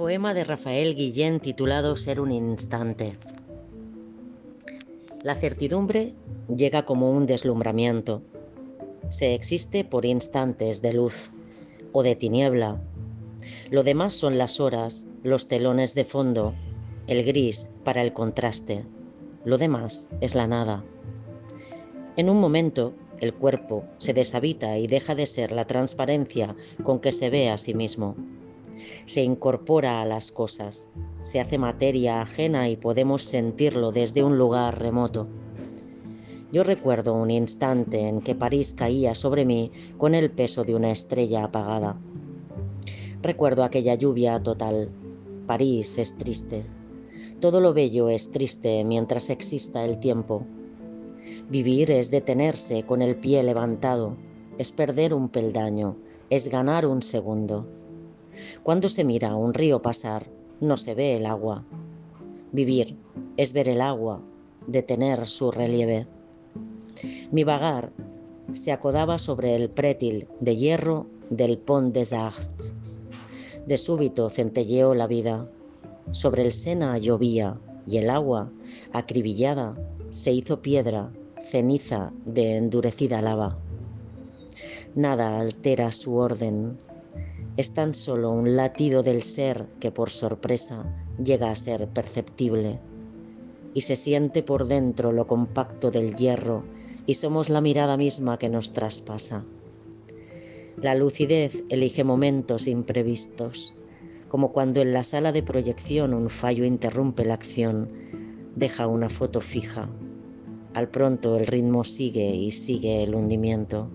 Poema de Rafael Guillén titulado Ser un instante. La certidumbre llega como un deslumbramiento. Se existe por instantes de luz o de tiniebla. Lo demás son las horas, los telones de fondo, el gris para el contraste. Lo demás es la nada. En un momento, el cuerpo se deshabita y deja de ser la transparencia con que se ve a sí mismo se incorpora a las cosas, se hace materia ajena y podemos sentirlo desde un lugar remoto. Yo recuerdo un instante en que París caía sobre mí con el peso de una estrella apagada. Recuerdo aquella lluvia total. París es triste. Todo lo bello es triste mientras exista el tiempo. Vivir es detenerse con el pie levantado, es perder un peldaño, es ganar un segundo. Cuando se mira un río pasar, no se ve el agua. Vivir es ver el agua, detener su relieve. Mi vagar se acodaba sobre el prétil de hierro del Pont des Arts. De súbito centelleó la vida. Sobre el Sena llovía y el agua, acribillada, se hizo piedra, ceniza de endurecida lava. Nada altera su orden, es tan solo un latido del ser que por sorpresa llega a ser perceptible y se siente por dentro lo compacto del hierro y somos la mirada misma que nos traspasa. La lucidez elige momentos imprevistos, como cuando en la sala de proyección un fallo interrumpe la acción, deja una foto fija. Al pronto el ritmo sigue y sigue el hundimiento.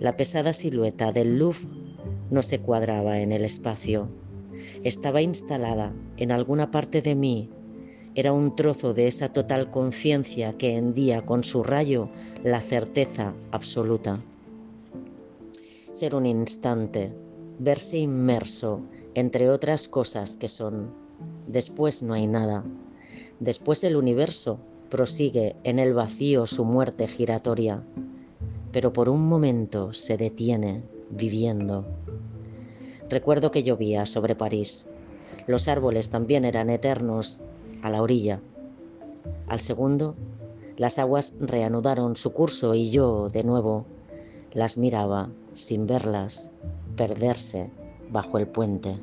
La pesada silueta del Louvre no se cuadraba en el espacio. Estaba instalada en alguna parte de mí. Era un trozo de esa total conciencia que hendía con su rayo la certeza absoluta. Ser un instante, verse inmerso entre otras cosas que son. Después no hay nada. Después el universo prosigue en el vacío su muerte giratoria, pero por un momento se detiene viviendo. Recuerdo que llovía sobre París. Los árboles también eran eternos a la orilla. Al segundo, las aguas reanudaron su curso y yo, de nuevo, las miraba sin verlas perderse bajo el puente.